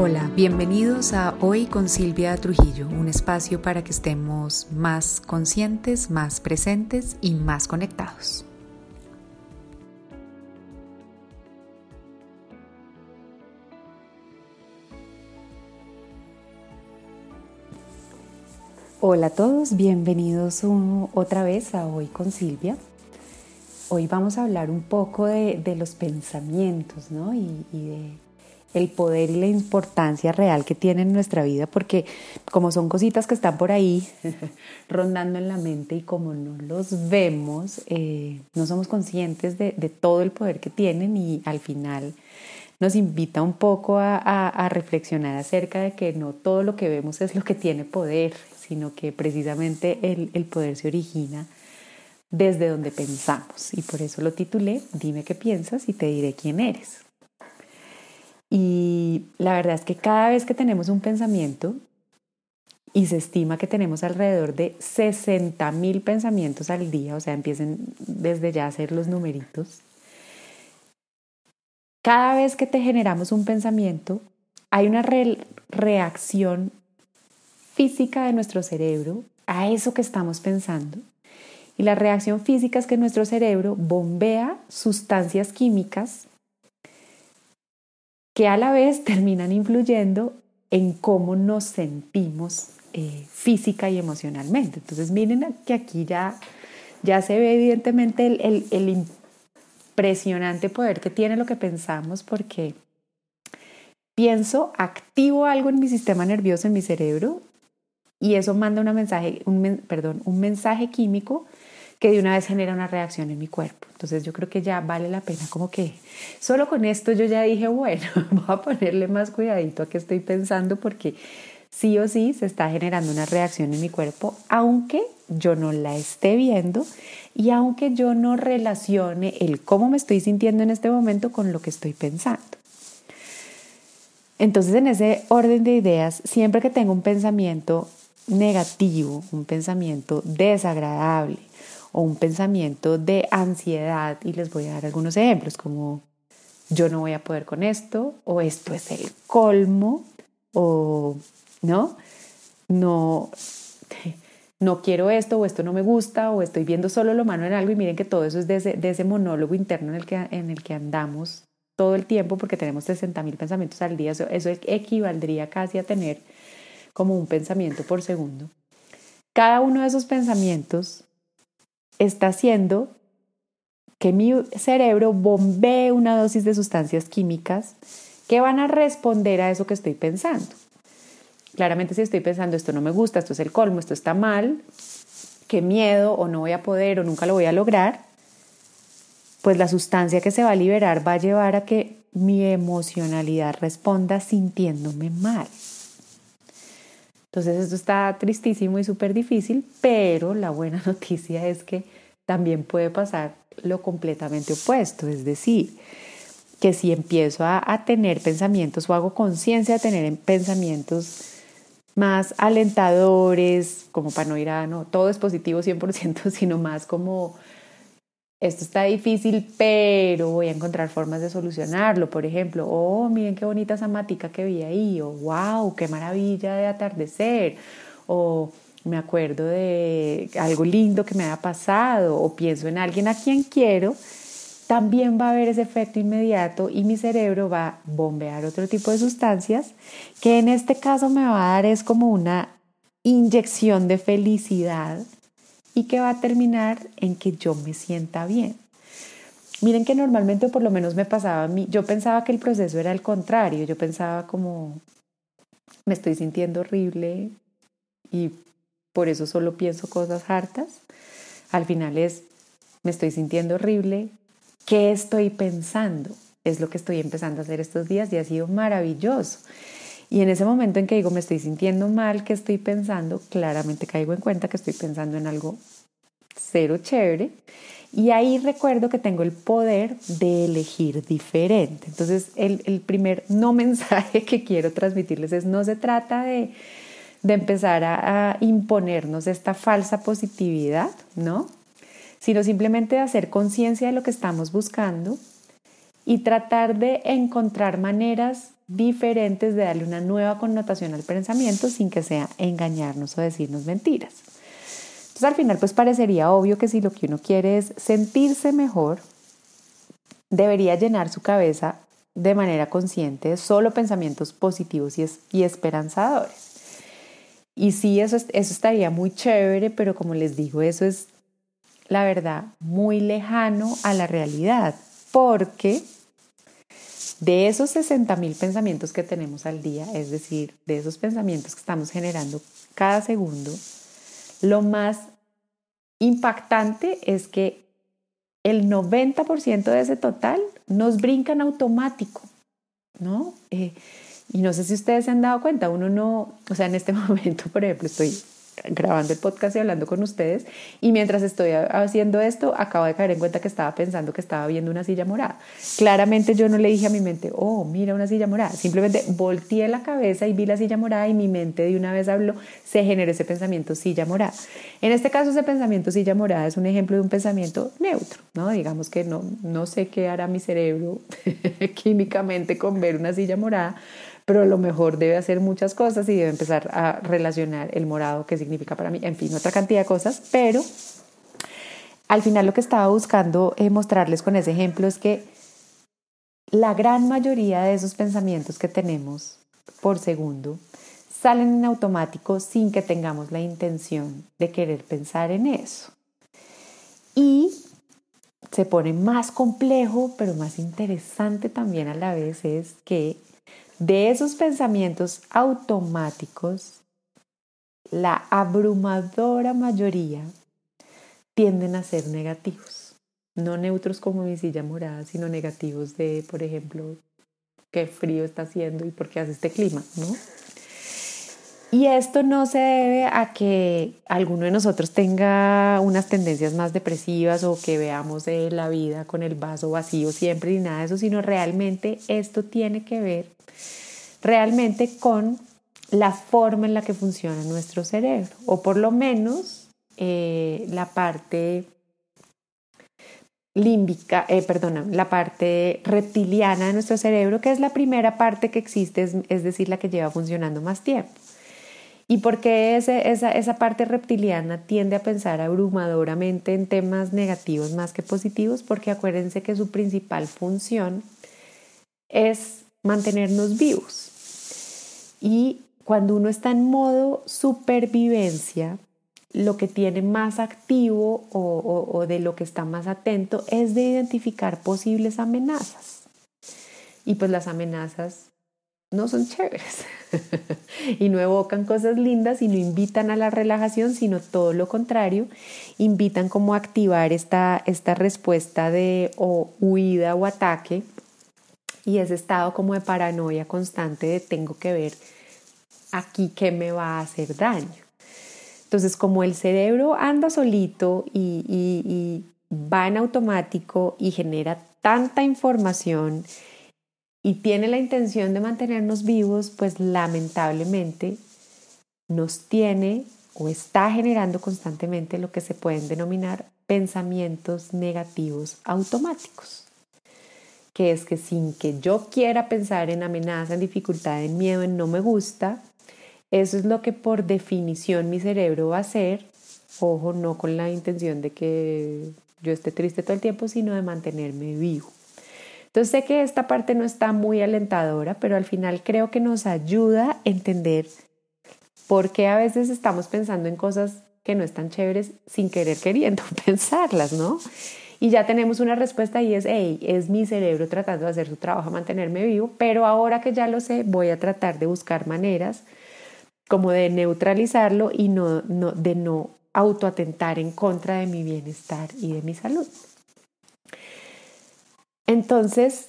Hola, bienvenidos a Hoy con Silvia Trujillo, un espacio para que estemos más conscientes, más presentes y más conectados. Hola a todos, bienvenidos otra vez a Hoy con Silvia. Hoy vamos a hablar un poco de, los pensamientos ¿no? y, de el poder y la importancia real que tienen en nuestra vida, porque como son cositas que están por ahí rondando en la mente y como no los vemos, eh, no somos conscientes de, todo el poder que tienen y al final nos invita un poco a, reflexionar acerca de que no todo lo que vemos es lo que tiene poder, sino que precisamente el, el poder se origina desde donde pensamos. Y por eso lo titulé Dime qué piensas y te diré quién eres. Y la verdad es que cada vez que tenemos un pensamiento, y se estima que tenemos alrededor de 60 mil pensamientos al día, o sea, empiecen desde ya a hacer los numeritos. Cada vez que te generamos un pensamiento, hay una reacción física de nuestro cerebro a eso que estamos pensando. Y la reacción física es que nuestro cerebro bombea sustancias químicas que a la vez terminan influyendo en cómo nos sentimos eh, física y emocionalmente. Entonces miren que aquí ya, ya se ve evidentemente el, el impresionante poder que tiene lo que pensamos porque pienso, activo algo en mi sistema nervioso, en mi cerebro, y eso manda una mensaje, un, perdón, un mensaje químico que de una vez genera una reacción en mi cuerpo. Entonces yo creo que ya vale la pena como que solo con esto yo ya dije, bueno, voy a ponerle más cuidadito a qué estoy pensando porque sí o sí se está generando una reacción en mi cuerpo, aunque yo no la esté viendo y aunque yo no relacione el cómo me estoy sintiendo en este momento con lo que estoy pensando. Entonces, en ese orden de ideas, siempre que tengo un pensamiento negativo, un pensamiento desagradable, o un pensamiento de ansiedad y les voy a dar algunos ejemplos como yo no voy a poder con esto o esto es el colmo o no, no, no quiero esto o esto no me gusta o estoy viendo solo lo malo en algo y miren que todo eso es de ese, monólogo interno en el, que, en el que andamos todo el tiempo porque tenemos 60 mil pensamientos al día, eso equivaldría casi a tener como un pensamiento por segundo. Cada uno de esos pensamientos está haciendo que mi cerebro bombee una dosis de sustancias químicas que van a responder a eso que estoy pensando. Claramente si estoy pensando esto no me gusta, esto es el colmo, esto está mal, qué miedo o no voy a poder o nunca lo voy a lograr, pues la sustancia que se va a liberar va a llevar a que mi emocionalidad responda sintiéndome mal. Entonces esto está tristísimo y súper difícil, pero la buena noticia es que también puede pasar lo completamente opuesto, es decir, que si empiezo a, tener pensamientos o hago conciencia de tener pensamientos más alentadores, como para no ir a, no, todo es positivo 100%, sino más como esto está difícil, pero voy a encontrar formas de solucionarlo. Por ejemplo, oh, miren qué bonita esa matica que vi ahí, o wow, qué maravilla de atardecer, o me acuerdo de algo lindo que me haya pasado, o pienso en alguien a quien quiero, también va a haber ese efecto inmediato y mi cerebro va a bombear otro tipo de sustancias que en este caso me va a dar es como una inyección de felicidad y que va a terminar en que yo me sienta bien. Miren que normalmente, por lo menos me pasaba a mí, yo pensaba que el proceso era el contrario, yo pensaba como, me estoy sintiendo horrible y por eso solo pienso cosas hartas. Al final es, me estoy sintiendo horrible, ¿qué estoy pensando? Es lo que estoy empezando a hacer estos días y ha sido maravilloso. Y en ese momento en que digo, me estoy sintiendo mal, ¿qué estoy pensando? Claramente caigo en cuenta que estoy pensando en algo cero chévere. Y ahí recuerdo que tengo el poder de elegir diferente. Entonces, el, el primer no mensaje que quiero transmitirles es, no se trata de, de empezar a, imponernos esta falsa positividad, ¿no? Sino simplemente de hacer conciencia de lo que estamos buscando y tratar de encontrar maneras diferentes de darle una nueva connotación al pensamiento sin que sea engañarnos o decirnos mentiras. Entonces al final pues parecería obvio que si lo que uno quiere es sentirse mejor, debería llenar su cabeza de manera consciente solo pensamientos positivos y, y esperanzadores. Y sí, eso, eso estaría muy chévere, pero como les digo, eso es la verdad muy lejano a la realidad, porque de esos 60 mil pensamientos que tenemos al día, es decir, de esos pensamientos que estamos generando cada segundo, lo más impactante es que el 90% de ese total nos brinca en automático, ¿no? Eh, y no sé si ustedes se han dado cuenta, uno no, o sea, en este momento, por ejemplo, estoy grabando el podcast y hablando con ustedes. Y mientras estoy haciendo esto, acabo de caer en cuenta que estaba pensando que estaba viendo una silla morada. Claramente yo no le dije a mi mente, oh, mira una silla morada. Simplemente volteé la cabeza y vi la silla morada y mi mente de una vez habló, se generó ese pensamiento silla morada. En este caso, ese pensamiento silla morada es un ejemplo de un pensamiento neutro, ¿no? Digamos que no, no sé qué hará mi cerebro químicamente con ver una silla morada, pero a lo mejor debe hacer muchas cosas y debe empezar a relacionar el morado, qué significa para mí, en fin, otra cantidad de cosas, pero al final lo que estaba buscando eh, mostrarles con ese ejemplo es que la gran mayoría de esos pensamientos que tenemos por segundo salen en automático sin que tengamos la intención de querer pensar en eso. Y se pone más complejo, pero más interesante también a la vez es que de esos pensamientos automáticos, la abrumadora mayoría tienden a ser negativos, no neutros como mi silla morada, sino negativos de, por ejemplo, qué frío está haciendo y por qué hace este clima, ¿no? Y esto no se debe a que alguno de nosotros tenga unas tendencias más depresivas o que veamos la vida con el vaso vacío siempre ni nada de eso, sino realmente esto tiene que ver realmente con la forma en la que funciona nuestro cerebro, o por lo menos eh, la parte límbica, eh, la parte reptiliana de nuestro cerebro, que es la primera parte que existe, es, decir, la que lleva funcionando más tiempo. ¿Y por qué esa, esa parte reptiliana tiende a pensar abrumadoramente en temas negativos más que positivos? Porque acuérdense que su principal función es mantenernos vivos. Y cuando uno está en modo supervivencia, lo que tiene más activo o, de lo que está más atento es de identificar posibles amenazas. Y pues las amenazas no son chéveres y no evocan cosas lindas y no invitan a la relajación, sino todo lo contrario, invitan como a activar esta, esta respuesta de huida o ataque y ese estado como de paranoia constante de tengo que ver aquí qué me va a hacer daño. Entonces, como el cerebro anda solito y, y va en automático y genera tanta información y tiene la intención de mantenernos vivos, pues lamentablemente nos tiene o está generando constantemente lo que se pueden denominar pensamientos negativos automáticos que es que sin que yo quiera pensar en amenaza, en dificultad, en miedo, en no me gusta, eso es lo que por definición mi cerebro va a hacer. Ojo, no con la intención de que yo esté triste todo el tiempo, sino de mantenerme vivo. Entonces sé que esta parte no está muy alentadora, pero al final creo que nos ayuda a entender por qué a veces estamos pensando en cosas que no están chéveres sin querer queriendo pensarlas, ¿no? Y ya tenemos una respuesta y es, hey, es mi cerebro tratando de hacer su trabajo, mantenerme vivo, pero ahora que ya lo sé, voy a tratar de buscar maneras como de neutralizarlo y no, no, de no autoatentar en contra de mi bienestar y de mi salud. Entonces,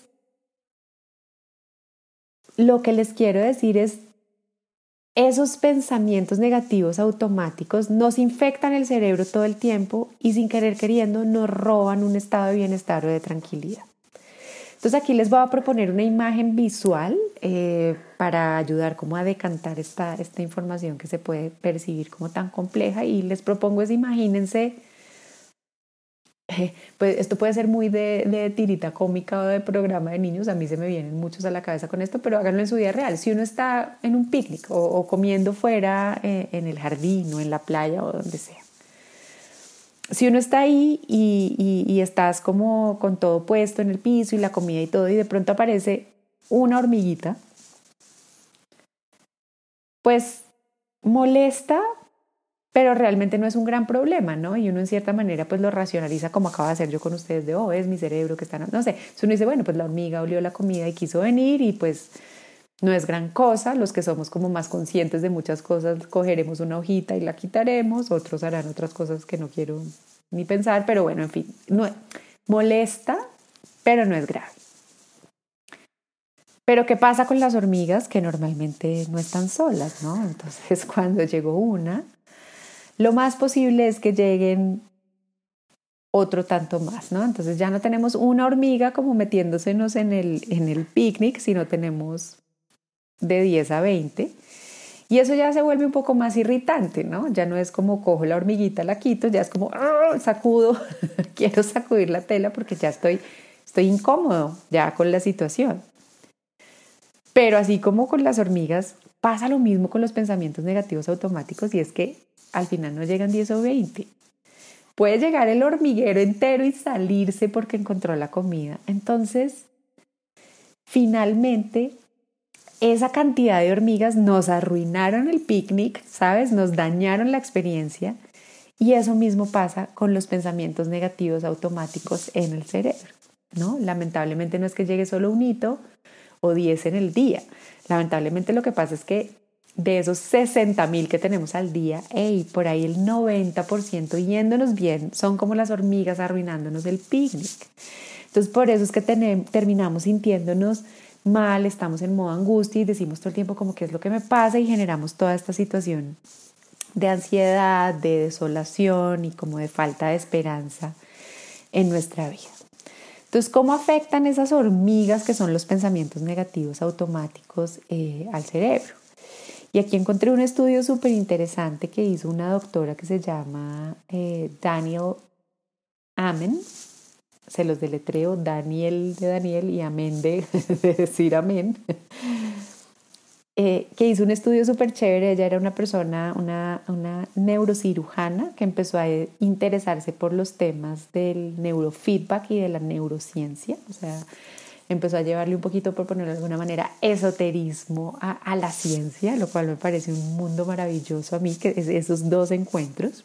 lo que les quiero decir es, esos pensamientos negativos automáticos nos infectan el cerebro todo el tiempo y sin querer queriendo nos roban un estado de bienestar o de tranquilidad. Entonces aquí les voy a proponer una imagen visual eh, para ayudar como a decantar esta, esta información que se puede percibir como tan compleja y les propongo es imagínense pues esto puede ser muy de, tirita cómica o de programa de niños, a mí se me vienen muchos a la cabeza con esto, pero háganlo en su vida real. Si uno está en un picnic o, comiendo fuera eh, en el jardín o en la playa o donde sea, si uno está ahí y, estás como con todo puesto en el piso y la comida y todo, y de pronto aparece una hormiguita, pues molesta, pero realmente no es un gran problema, ¿no? Y uno en cierta manera pues lo racionaliza como acaba de hacer yo con ustedes de, oh, es mi cerebro que está, no sé, si uno dice, bueno, pues la hormiga olió la comida y quiso venir y pues no es gran cosa, los que somos como más conscientes de muchas cosas cogeremos una hojita y la quitaremos, otros harán otras cosas que no quiero ni pensar, pero bueno, en fin, no, molesta, pero no es grave. Pero ¿qué pasa con las hormigas que normalmente no están solas, ¿no? Entonces cuando llegó una, lo más posible es que lleguen otro tanto más, ¿no? Entonces ya no tenemos una hormiga como metiéndosenos en el, en el picnic, sino tenemos de 10 a 20. Y eso ya se vuelve un poco más irritante, ¿no? Ya no es como cojo la hormiguita, la quito, ya es como ¡ah! sacudo, quiero sacudir la tela porque ya estoy, estoy incómodo ya con la situación. Pero así como con las hormigas, pasa lo mismo con los pensamientos negativos automáticos y es que al final no llegan 10 o 20. Puede llegar el hormiguero entero y salirse porque encontró la comida. Entonces, finalmente, esa cantidad de hormigas nos arruinaron el picnic, ¿sabes? Nos dañaron la experiencia. Y eso mismo pasa con los pensamientos negativos automáticos en el cerebro, ¿no? Lamentablemente no es que llegue solo un hito o 10 en el día. Lamentablemente lo que pasa es que de esos 60 mil que tenemos al día, hey, por ahí el 90% yéndonos bien son como las hormigas arruinándonos el picnic. Entonces por eso es que terminamos sintiéndonos mal, estamos en modo angustia y decimos todo el tiempo como qué es lo que me pasa y generamos toda esta situación de ansiedad, de desolación y como de falta de esperanza en nuestra vida. Entonces, ¿cómo afectan esas hormigas que son los pensamientos negativos automáticos eh, al cerebro? Y aquí encontré un estudio súper interesante que hizo una doctora que se llama eh, Daniel Amen. Se los deletreo, Daniel de Daniel y Amén de, decir amén. Eh, que hizo un estudio súper chévere. Ella era una persona, una, una neurocirujana que empezó a interesarse por los temas del neurofeedback y de la neurociencia. O sea, empezó a llevarle un poquito, por ponerlo de alguna manera, esoterismo a, la ciencia, lo cual me parece un mundo maravilloso a mí, que es esos dos encuentros.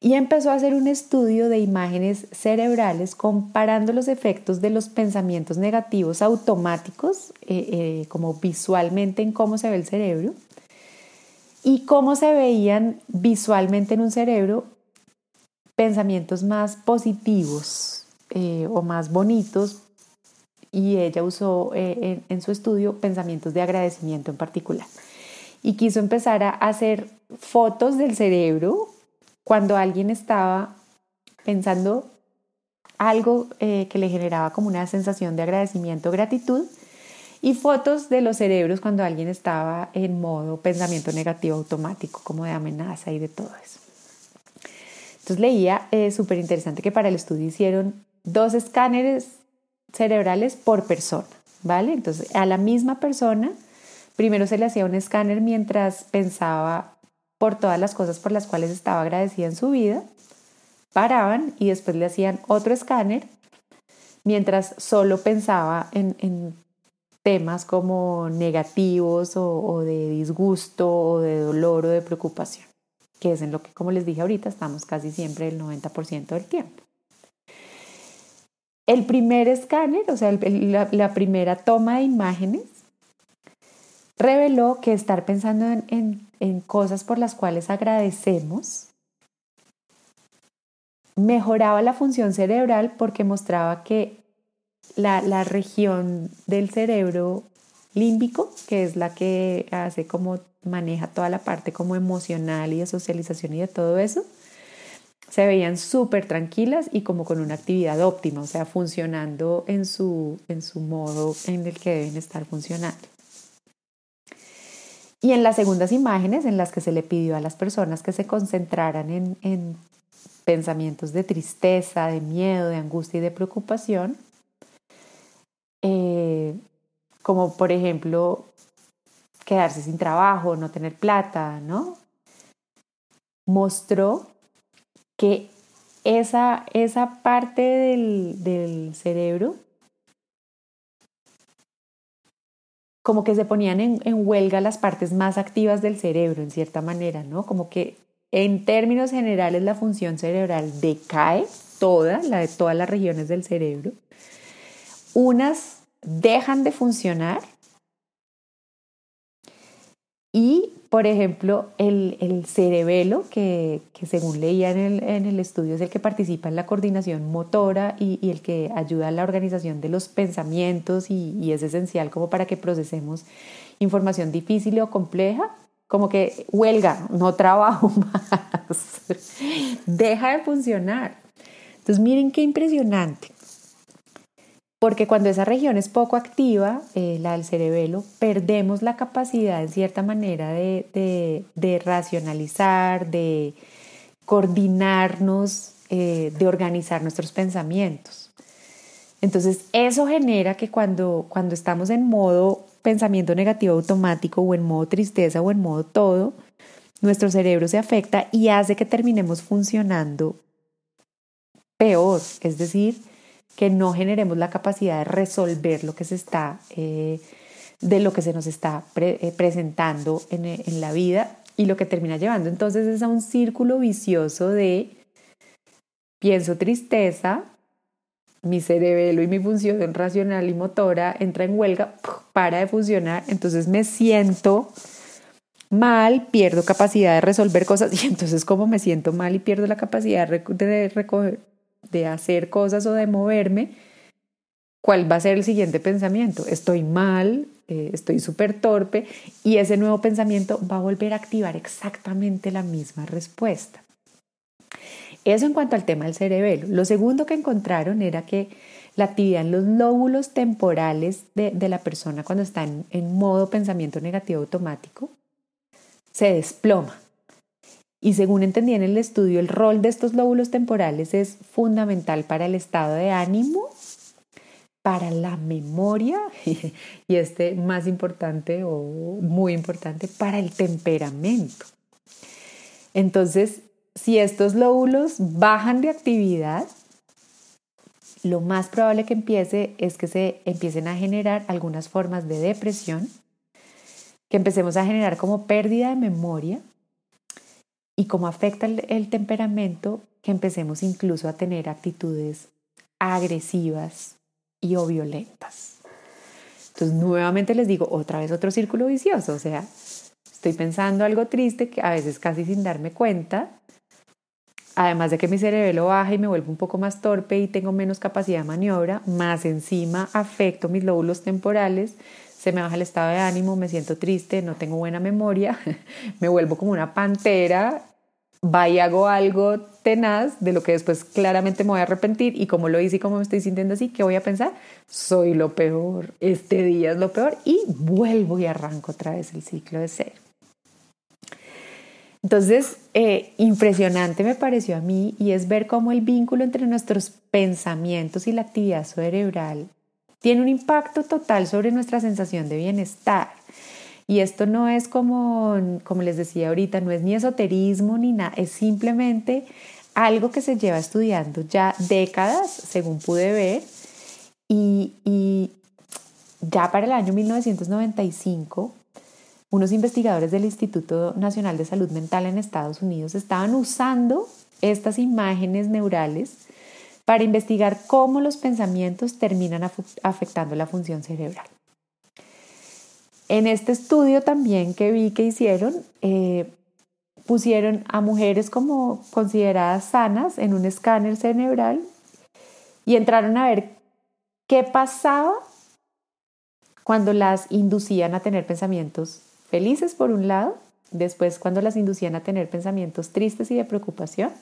Y empezó a hacer un estudio de imágenes cerebrales comparando los efectos de los pensamientos negativos automáticos, eh, eh, como visualmente en cómo se ve el cerebro, y cómo se veían visualmente en un cerebro pensamientos más positivos, eh, o más bonitos y ella usó eh, en, su estudio pensamientos de agradecimiento en particular. Y quiso empezar a hacer fotos del cerebro cuando alguien estaba pensando algo eh, que le generaba como una sensación de agradecimiento, gratitud, y fotos de los cerebros cuando alguien estaba en modo pensamiento negativo automático, como de amenaza y de todo eso. Entonces leía, súper interesante que para el estudio hicieron dos escáneres cerebrales por persona, ¿vale? Entonces, a la misma persona, primero se le hacía un escáner mientras pensaba por todas las cosas por las cuales estaba agradecida en su vida, paraban y después le hacían otro escáner mientras solo pensaba en, temas como negativos o, o, de disgusto o de dolor o de preocupación, que es en lo que, como les dije ahorita, estamos casi siempre el 90% del tiempo. El primer escáner, o sea, la, primera toma de imágenes, reveló que estar pensando en, cosas por las cuales agradecemos mejoraba la función cerebral porque mostraba que la, la, región del cerebro límbico, que es la que hace como maneja toda la parte como emocional y de socialización y de todo eso, se veían súper tranquilas y como con una actividad óptima, o sea, funcionando en su, en su modo en el que deben estar funcionando. Y en las segundas imágenes en las que se le pidió a las personas que se concentraran en, en pensamientos de tristeza, de miedo, de angustia y de preocupación, eh, como por ejemplo quedarse sin trabajo, no tener plata, ¿no? Mostró que esa, esa parte del, del cerebro como que se ponían en, en, huelga las partes más activas del cerebro, en cierta manera, ¿no? Como que en términos generales la función cerebral decae toda, la de todas las regiones del cerebro. Unas dejan de funcionar y, por ejemplo, el, el cerebelo, que, según leía en el, estudio, es el que participa en la coordinación motora y, y el que ayuda a la organización de los pensamientos y, y, es esencial como para que procesemos información difícil o compleja, como que huelga, no trabajo más, deja de funcionar. Entonces, miren qué impresionante. Porque cuando esa región es poco activa, eh, la del cerebelo, perdemos la capacidad en cierta manera de, racionalizar, de coordinarnos, eh, de organizar nuestros pensamientos. Entonces, eso genera que cuando, cuando estamos en modo pensamiento negativo automático o en modo tristeza o en modo todo, nuestro cerebro se afecta y hace que terminemos funcionando peor, es decir, que no generemos la capacidad de resolver lo que se está, eh, de lo que se nos está eh, presentando en, en la vida y lo que termina llevando. Entonces es a un círculo vicioso de pienso tristeza, mi cerebelo y mi función racional y motora entra en huelga, para de funcionar, entonces me siento mal, pierdo capacidad de resolver cosas y entonces como me siento mal y pierdo la capacidad de, recoger, de hacer cosas o de moverme, ¿cuál va a ser el siguiente pensamiento? Estoy mal, eh, estoy súper torpe y ese nuevo pensamiento va a volver a activar exactamente la misma respuesta. Eso en cuanto al tema del cerebelo. Lo segundo que encontraron era que la actividad en los lóbulos temporales de, de la persona cuando está en, en modo pensamiento negativo automático se desploma. Y según entendí en el estudio, el rol de estos lóbulos temporales es fundamental para el estado de ánimo, para la memoria y este más importante o muy importante, para el temperamento. Entonces, si estos lóbulos bajan de actividad, lo más probable que empiece es que se empiecen a generar algunas formas de depresión, que empecemos a generar como pérdida de memoria, y cómo afecta el, temperamento, que empecemos incluso a tener actitudes agresivas y o violentas. Entonces, nuevamente les digo, otra vez otro círculo vicioso, o sea, estoy pensando algo triste que a veces casi sin darme cuenta, además de que mi cerebro baja y me vuelvo un poco más torpe y tengo menos capacidad de maniobra, más encima afecto mis lóbulos temporales, se me baja el estado de ánimo, me siento triste, no tengo buena memoria, me vuelvo como una pantera, va y hago algo tenaz de lo que después claramente me voy a arrepentir y como lo hice y como me estoy sintiendo así, ¿qué voy a pensar? Soy lo peor, este día es lo peor y vuelvo y arranco otra vez el ciclo de cero. Entonces, eh, impresionante me pareció a mí y es ver cómo el vínculo entre nuestros pensamientos y la actividad cerebral tiene un impacto total sobre nuestra sensación de bienestar. Y esto no es como, como les decía ahorita, no es ni esoterismo ni nada, es simplemente algo que se lleva estudiando ya décadas, según pude ver, y, y ya para el año 1995, unos investigadores del Instituto Nacional de Salud Mental en Estados Unidos estaban usando estas imágenes neurales para investigar cómo los pensamientos terminan afectando la función cerebral. En este estudio también que vi que hicieron, eh, pusieron a mujeres como consideradas sanas en un escáner cerebral y entraron a ver qué pasaba cuando las inducían a tener pensamientos felices por un lado, después cuando las inducían a tener pensamientos tristes y de preocupación,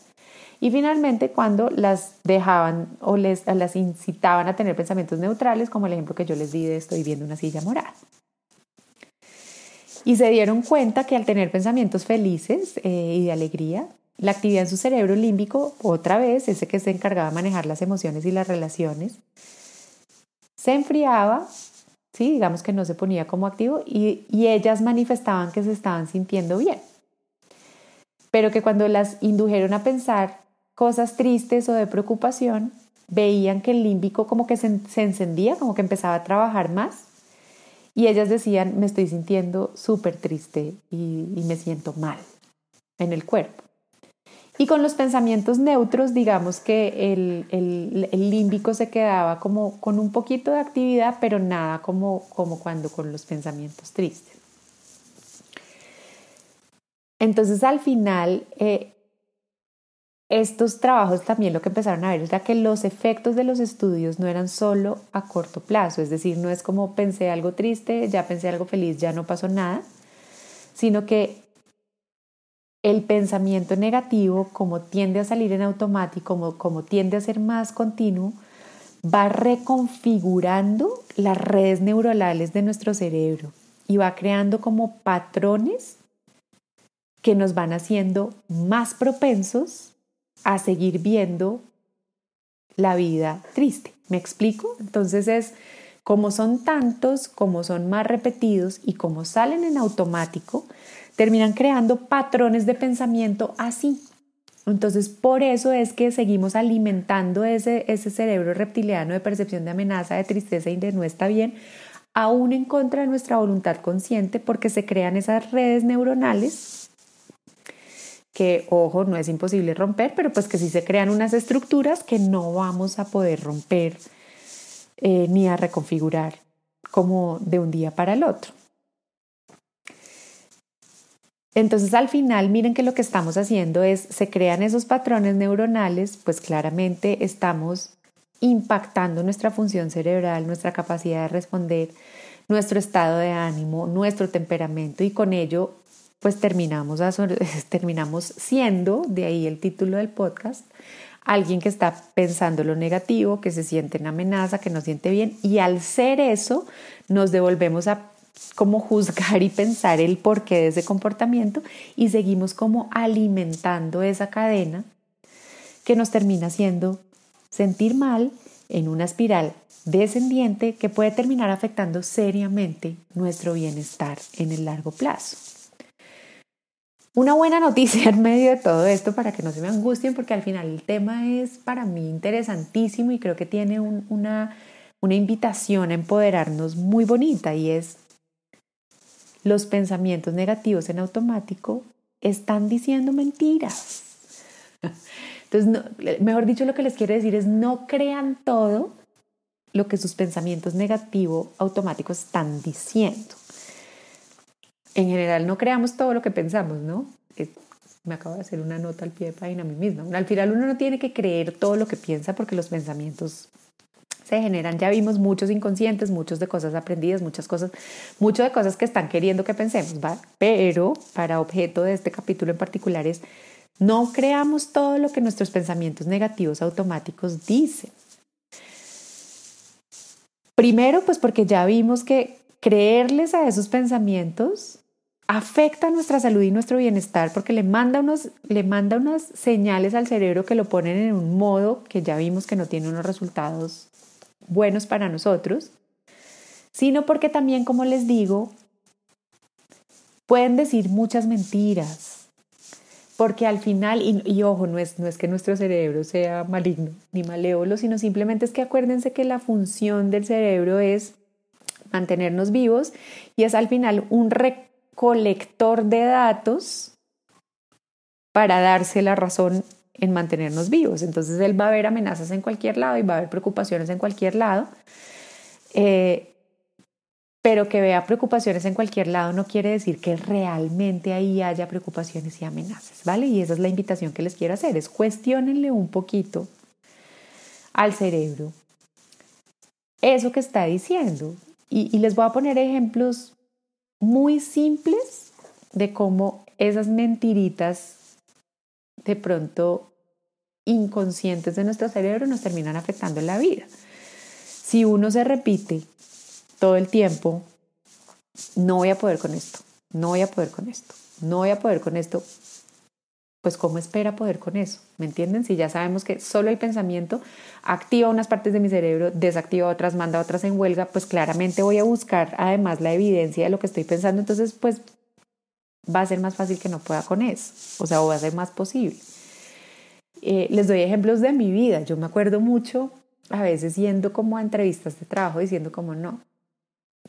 y finalmente, cuando las dejaban o les, las incitaban a tener pensamientos neutrales, como el ejemplo que yo les di de estoy viendo una silla morada. Y se dieron cuenta que al tener pensamientos felices eh, y de alegría, la actividad en su cerebro límbico, otra vez, ese que se encargaba de manejar las emociones y las relaciones, se enfriaba, ¿sí? digamos que no se ponía como activo, y, y ellas manifestaban que se estaban sintiendo bien. Pero que cuando las indujeron a pensar cosas tristes o de preocupación, veían que el límbico como que se, encendía, como que empezaba a trabajar más. Y ellas decían, me estoy sintiendo súper triste y, me siento mal en el cuerpo. Y con los pensamientos neutros, digamos que el, el, el, límbico se quedaba como con un poquito de actividad, pero nada como, como cuando con los pensamientos tristes. Entonces al final, eh, estos trabajos también lo que empezaron a ver era que los efectos de los estudios no eran solo a corto plazo, es decir, no es como pensé algo triste, ya pensé algo feliz, ya no pasó nada, sino que el pensamiento negativo, como tiende a salir en automático, como, como tiende a ser más continuo, va reconfigurando las redes neuronales de nuestro cerebro y va creando como patrones que nos van haciendo más propensos a seguir viendo la vida triste. ¿Me explico? Entonces es como son tantos, como son más repetidos y como salen en automático, terminan creando patrones de pensamiento así. Entonces, por eso es que seguimos alimentando ese, ese cerebro reptiliano de percepción de amenaza, de tristeza y de no está bien, aún en contra de nuestra voluntad consciente, porque se crean esas redes neuronales que, ojo, no es imposible romper, pero pues que sí se crean unas estructuras que no vamos a poder romper eh, ni a reconfigurar como de un día para el otro. Entonces al final miren que lo que estamos haciendo es, se crean esos patrones neuronales, pues claramente estamos impactando nuestra función cerebral, nuestra capacidad de responder, nuestro estado de ánimo, nuestro temperamento y con ello pues terminamos, terminamos siendo, de ahí el título del podcast, alguien que está pensando lo negativo, que se siente en amenaza, que no siente bien, y al ser eso nos devolvemos a como juzgar y pensar el porqué de ese comportamiento y seguimos como alimentando esa cadena que nos termina haciendo sentir mal en una espiral descendiente que puede terminar afectando seriamente nuestro bienestar en el largo plazo. Una buena noticia en medio de todo esto para que no se me angustien porque al final el tema es para mí interesantísimo y creo que tiene una, una invitación a empoderarnos muy bonita y es los pensamientos negativos en automático están diciendo mentiras. Entonces, mejor dicho, lo que les quiero decir es no crean todo lo que sus pensamientos negativos automáticos están diciendo en general no creamos todo lo que pensamos, ¿no? Me acabo de hacer una nota al pie de página a mí misma. Al final uno no tiene que creer todo lo que piensa porque los pensamientos se generan. Ya vimos muchos inconscientes, muchos de cosas aprendidas, muchas cosas, mucho de cosas que están queriendo que pensemos, ¿va? Pero para objeto de este capítulo en particular es no creamos todo lo que nuestros pensamientos negativos automáticos dicen. Primero, pues porque ya vimos que creerles a esos pensamientos afecta nuestra salud y nuestro bienestar porque le manda, unos, le manda unas señales al cerebro que lo ponen en un modo que ya vimos que no tiene unos resultados buenos para nosotros, sino porque también, como les digo, pueden decir muchas mentiras. Porque al final, y, ojo, no es, no es que nuestro cerebro sea maligno ni malévolo, sino simplemente es que acuérdense que la función del cerebro es mantenernos vivos y es al final un colector de datos para darse la razón en mantenernos vivos. Entonces él va a ver amenazas en cualquier lado y va a haber preocupaciones en cualquier lado. Eh, pero que vea preocupaciones en cualquier lado no quiere decir que realmente ahí haya preocupaciones y amenazas, ¿vale? Y esa es la invitación que les quiero hacer, es cuestionenle un poquito al cerebro eso que está diciendo. y les voy a poner ejemplos muy simples de cómo esas mentiritas de pronto inconscientes de nuestro cerebro nos terminan afectando en la vida. Si uno se repite todo el tiempo, no voy a poder con esto, no voy a poder con esto, no voy a poder con esto, pues ¿cómo espera poder con eso? ¿Me entienden? Si ya sabemos que solo el pensamiento activa unas partes de mi cerebro, desactiva otras, manda otras en huelga, pues claramente voy a buscar además la evidencia de lo que estoy pensando, entonces pues va a ser más fácil que no pueda con eso, o sea, o va a ser más posible. Eh, les doy ejemplos de mi vida, yo me acuerdo mucho a veces yendo como a entrevistas de trabajo diciendo como no,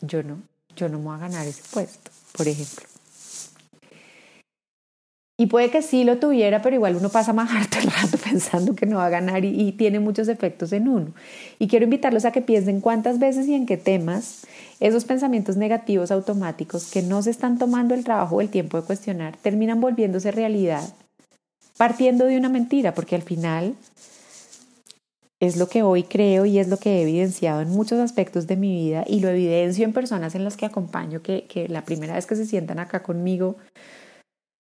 yo no, yo no me voy a ganar ese puesto, por ejemplo. Y puede que sí lo tuviera, pero igual uno pasa más harto el rato pensando que no va a ganar y, tiene muchos efectos en uno. Y quiero invitarlos a que piensen cuántas veces y en qué temas esos pensamientos negativos automáticos que no se están tomando el trabajo o el tiempo de cuestionar terminan volviéndose realidad, partiendo de una mentira, porque al final es lo que hoy creo y es lo que he evidenciado en muchos aspectos de mi vida y lo evidencio en personas en las que acompaño que, que la primera vez que se sientan acá conmigo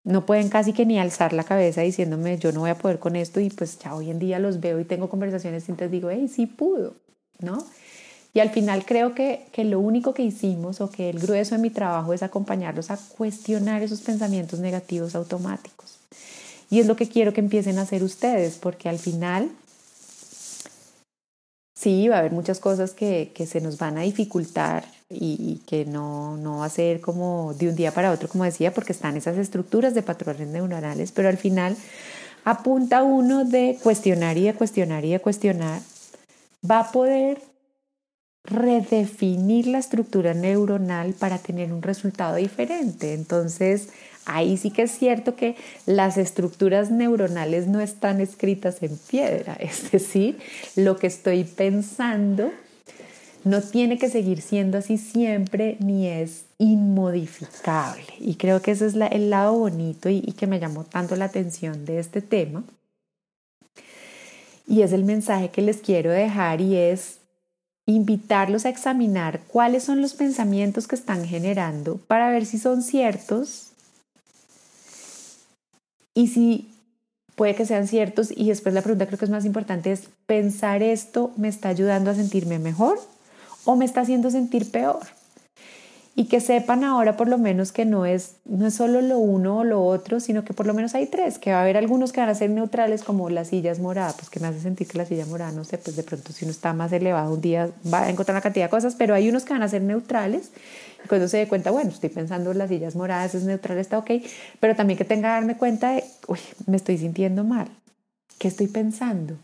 no pueden casi que ni alzar la cabeza diciéndome yo no voy a poder con esto y pues ya hoy en día los veo y tengo conversaciones y entonces digo, hey, sí pudo, ¿no? Y al final creo que, que lo único que hicimos o que el grueso de mi trabajo es acompañarlos a cuestionar esos pensamientos negativos automáticos. Y es lo que quiero que empiecen a hacer ustedes, porque al final sí, va a haber muchas cosas que, que se nos van a dificultar y, que no, no va a ser como de un día para otro, como decía, porque están esas estructuras de patrones neuronales, pero al final apunta uno de cuestionar y de cuestionar y de cuestionar, va a poder redefinir la estructura neuronal para tener un resultado diferente. Entonces, ahí sí que es cierto que las estructuras neuronales no están escritas en piedra, es decir, lo que estoy pensando no tiene que seguir siendo así siempre ni es inmodificable. Y creo que ese es el lado bonito y, que me llamó tanto la atención de este tema. Y es el mensaje que les quiero dejar y es invitarlos a examinar cuáles son los pensamientos que están generando para ver si son ciertos y si puede que sean ciertos. Y después la pregunta creo que es más importante es, ¿pensar esto me está ayudando a sentirme mejor o me está haciendo sentir peor. Y que sepan ahora por lo menos que no es, no es solo lo uno o lo otro, sino que por lo menos hay tres, que va a haber algunos que van a ser neutrales como las sillas moradas, pues que me hace sentir que la silla morada, no sé, pues de pronto si uno está más elevado un día va a encontrar una cantidad de cosas, pero hay unos que van a ser neutrales y cuando se dé cuenta, bueno, estoy pensando en las sillas moradas, es neutral, está ok, pero también que tenga que darme cuenta de, uy, me estoy sintiendo mal, ¿qué estoy pensando?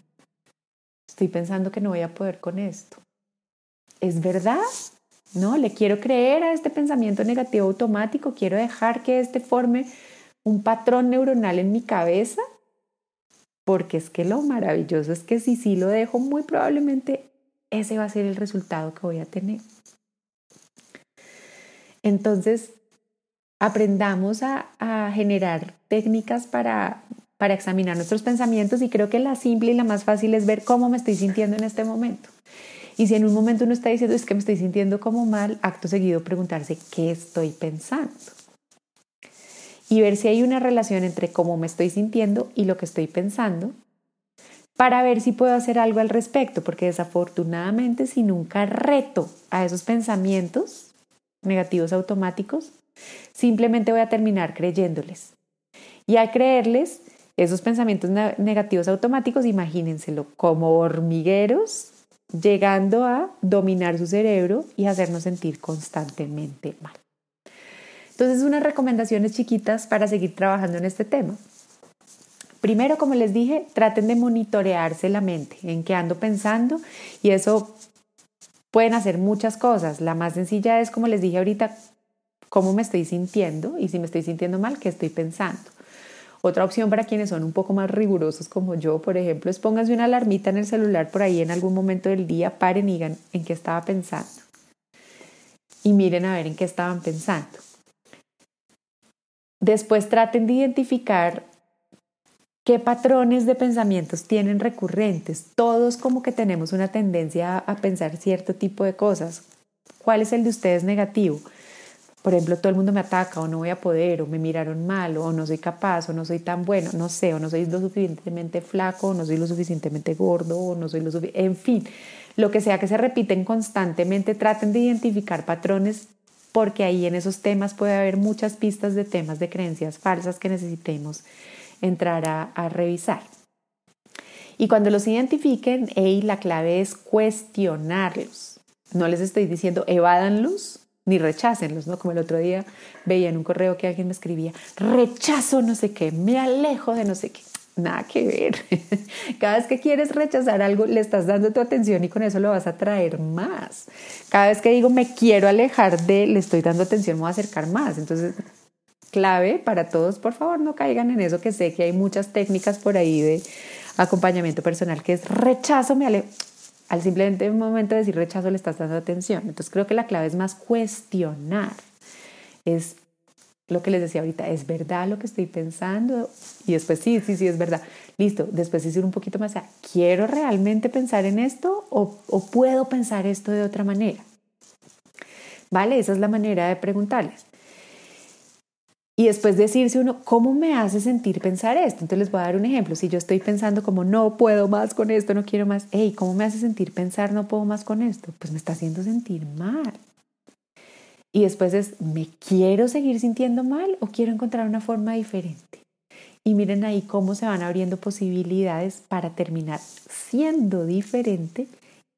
Estoy pensando que no voy a poder con esto ¿es verdad? ¿No? Le quiero creer a este pensamiento negativo automático, quiero dejar que este forme un patrón neuronal en mi cabeza, porque es que lo maravilloso es que si sí lo dejo, muy probablemente ese va a ser el resultado que voy a tener. Entonces, aprendamos a, a generar técnicas para, para examinar nuestros pensamientos y creo que la simple y la más fácil es ver cómo me estoy sintiendo en este momento. Y si en un momento uno está diciendo es que me estoy sintiendo como mal, acto seguido preguntarse qué estoy pensando. Y ver si hay una relación entre cómo me estoy sintiendo y lo que estoy pensando para ver si puedo hacer algo al respecto, porque desafortunadamente si nunca reto a esos pensamientos negativos automáticos, simplemente voy a terminar creyéndoles. Y al creerles esos pensamientos negativos automáticos, imagínenselo como hormigueros llegando a dominar su cerebro y hacernos sentir constantemente mal. Entonces, unas recomendaciones chiquitas para seguir trabajando en este tema. Primero, como les dije, traten de monitorearse la mente, en qué ando pensando y eso pueden hacer muchas cosas. La más sencilla es, como les dije ahorita, cómo me estoy sintiendo y si me estoy sintiendo mal, qué estoy pensando. Otra opción para quienes son un poco más rigurosos como yo, por ejemplo, es pónganse una alarmita en el celular por ahí en algún momento del día, paren y digan en qué estaba pensando. Y miren a ver en qué estaban pensando. Después traten de identificar qué patrones de pensamientos tienen recurrentes. Todos como que tenemos una tendencia a pensar cierto tipo de cosas. ¿Cuál es el de ustedes negativo? Por ejemplo, todo el mundo me ataca o no voy a poder o me miraron mal o no soy capaz o no soy tan bueno, no sé, o no soy lo suficientemente flaco o no soy lo suficientemente gordo o no soy lo suficiente, en fin, lo que sea que se repiten constantemente, traten de identificar patrones porque ahí en esos temas puede haber muchas pistas de temas de creencias falsas que necesitemos entrar a, revisar. Y cuando los identifiquen, hey, la clave es cuestionarlos. No les estoy diciendo evádanlos ni rechácenlos, ¿no? Como el otro día veía en un correo que alguien me escribía, rechazo no sé qué, me alejo de no sé qué. Nada que ver. Cada vez que quieres rechazar algo, le estás dando tu atención y con eso lo vas a traer más. Cada vez que digo me quiero alejar de, le estoy dando atención, me voy a acercar más. Entonces, clave para todos, por favor, no caigan en eso, que sé que hay muchas técnicas por ahí de acompañamiento personal que es rechazo, me alejo. Al simplemente momento de decir rechazo le estás dando atención. Entonces, creo que la clave es más cuestionar. Es lo que les decía ahorita, ¿es verdad lo que estoy pensando? Y después sí, sí, sí, es verdad. Listo, después decir un poquito más, ¿quiero realmente pensar en esto o puedo pensar esto de otra manera? ¿Vale? Esa es la manera de preguntarles. Y después decirse uno, ¿cómo me hace sentir pensar esto? Entonces les voy a dar un ejemplo. Si yo estoy pensando como, no puedo más con esto, no quiero más, hey, ¿cómo me hace sentir pensar no puedo más con esto? Pues me está haciendo sentir mal. Y después es, ¿me quiero seguir sintiendo mal o quiero encontrar una forma diferente? Y miren ahí cómo se van abriendo posibilidades para terminar siendo diferente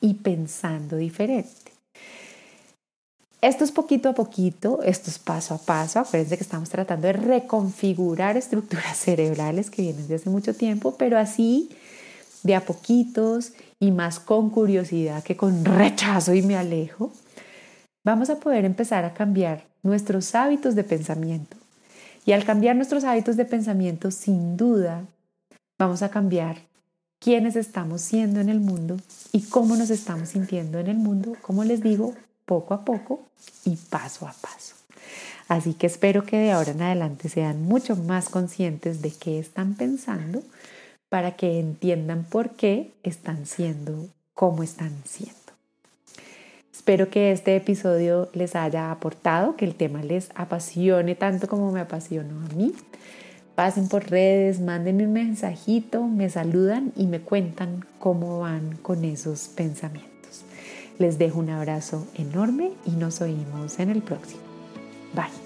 y pensando diferente. Esto es poquito a poquito, esto es paso a paso. Acuérdense que estamos tratando de reconfigurar estructuras cerebrales que vienen de hace mucho tiempo, pero así de a poquitos y más con curiosidad que con rechazo y me alejo, vamos a poder empezar a cambiar nuestros hábitos de pensamiento. Y al cambiar nuestros hábitos de pensamiento, sin duda, vamos a cambiar quiénes estamos siendo en el mundo y cómo nos estamos sintiendo en el mundo, como les digo, poco a poco y paso a paso. Así que espero que de ahora en adelante sean mucho más conscientes de qué están pensando para que entiendan por qué están siendo como están siendo. Espero que este episodio les haya aportado, que el tema les apasione tanto como me apasionó a mí. Pasen por redes, mándenme un mensajito, me saludan y me cuentan cómo van con esos pensamientos. Les dejo un abrazo enorme y nos oímos en el próximo. Bye.